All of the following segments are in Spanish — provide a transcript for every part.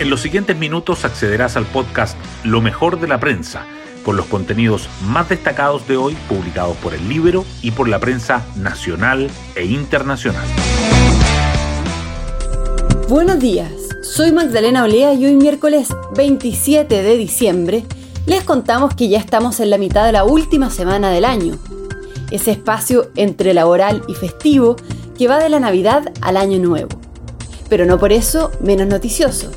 En los siguientes minutos accederás al podcast Lo mejor de la prensa, con los contenidos más destacados de hoy publicados por el libro y por la prensa nacional e internacional. Buenos días, soy Magdalena Olea y hoy miércoles 27 de diciembre les contamos que ya estamos en la mitad de la última semana del año, ese espacio entre laboral y festivo que va de la Navidad al Año Nuevo. Pero no por eso menos noticioso.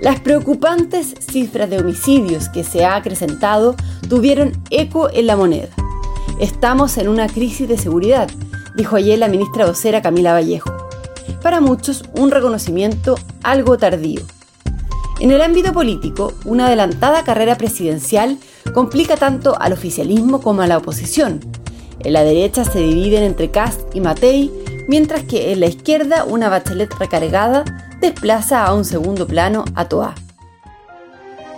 Las preocupantes cifras de homicidios que se ha acrecentado tuvieron eco en la moneda. Estamos en una crisis de seguridad, dijo ayer la ministra vocera Camila Vallejo. Para muchos, un reconocimiento algo tardío. En el ámbito político, una adelantada carrera presidencial complica tanto al oficialismo como a la oposición. En la derecha se dividen entre Cast y Matei, mientras que en la izquierda una Bachelet recargada desplaza a un segundo plano a Toa.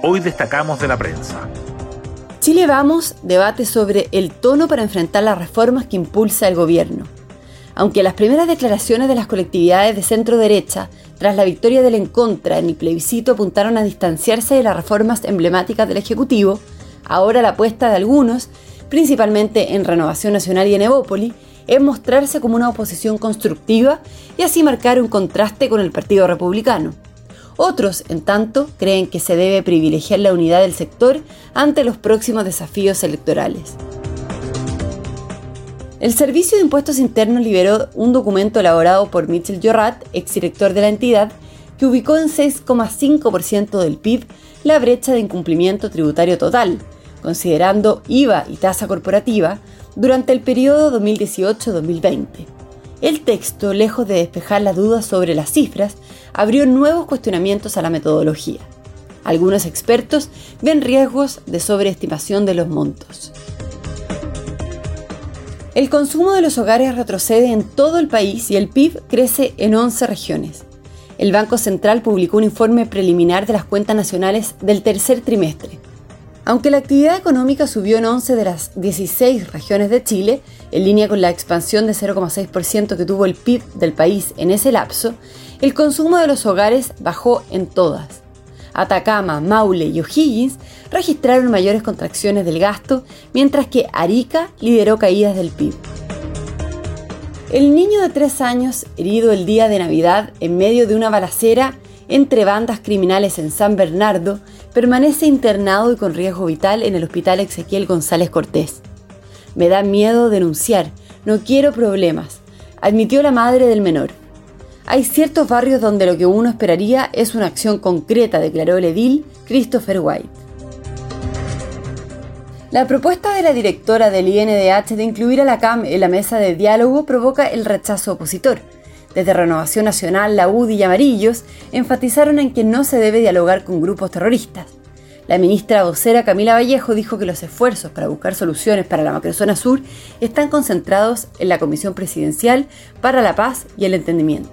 Hoy destacamos de la prensa. Chile Vamos debate sobre el tono para enfrentar las reformas que impulsa el gobierno. Aunque las primeras declaraciones de las colectividades de centro derecha tras la victoria del en contra en el plebiscito apuntaron a distanciarse de las reformas emblemáticas del Ejecutivo, ahora la apuesta de algunos, principalmente en Renovación Nacional y en Evópoli, es mostrarse como una oposición constructiva y así marcar un contraste con el Partido Republicano. Otros, en tanto, creen que se debe privilegiar la unidad del sector ante los próximos desafíos electorales. El Servicio de Impuestos Internos liberó un documento elaborado por Mitchell Jorrat, exdirector de la entidad, que ubicó en 6,5% del PIB la brecha de incumplimiento tributario total, considerando IVA y tasa corporativa, durante el periodo 2018-2020. El texto, lejos de despejar las dudas sobre las cifras, abrió nuevos cuestionamientos a la metodología. Algunos expertos ven riesgos de sobreestimación de los montos. El consumo de los hogares retrocede en todo el país y el PIB crece en 11 regiones. El Banco Central publicó un informe preliminar de las cuentas nacionales del tercer trimestre. Aunque la actividad económica subió en 11 de las 16 regiones de Chile, en línea con la expansión de 0,6% que tuvo el PIB del país en ese lapso, el consumo de los hogares bajó en todas. Atacama, Maule y O'Higgins registraron mayores contracciones del gasto, mientras que Arica lideró caídas del PIB. El niño de 3 años, herido el día de Navidad en medio de una balacera entre bandas criminales en San Bernardo, permanece internado y con riesgo vital en el Hospital Ezequiel González Cortés. Me da miedo denunciar, no quiero problemas, admitió la madre del menor. Hay ciertos barrios donde lo que uno esperaría es una acción concreta, declaró el edil Christopher White. La propuesta de la directora del INDH de incluir a la CAM en la mesa de diálogo provoca el rechazo opositor. Desde Renovación Nacional, la UDI y Amarillos enfatizaron en que no se debe dialogar con grupos terroristas. La ministra vocera Camila Vallejo dijo que los esfuerzos para buscar soluciones para la macrozona sur están concentrados en la Comisión Presidencial para la Paz y el Entendimiento.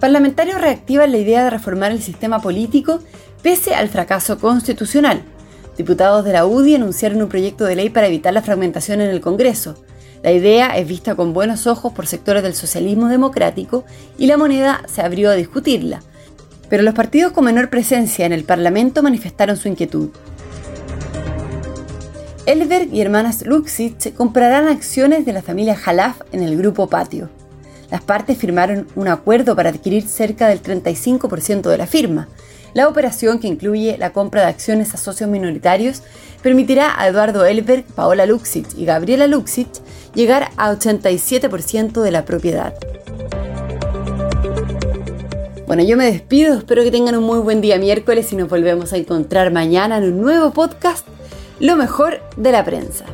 Parlamentarios reactivan la idea de reformar el sistema político pese al fracaso constitucional. Diputados de la UDI anunciaron un proyecto de ley para evitar la fragmentación en el Congreso. La idea es vista con buenos ojos por sectores del socialismo democrático y la moneda se abrió a discutirla. Pero los partidos con menor presencia en el Parlamento manifestaron su inquietud. Elberg y hermanas Luxich comprarán acciones de la familia Jalaf en el grupo Patio. Las partes firmaron un acuerdo para adquirir cerca del 35% de la firma, la operación, que incluye la compra de acciones a socios minoritarios, permitirá a Eduardo Elberg, Paola Luxich y Gabriela Luxich llegar a 87% de la propiedad. Bueno, yo me despido, espero que tengan un muy buen día miércoles y nos volvemos a encontrar mañana en un nuevo podcast, Lo mejor de la prensa.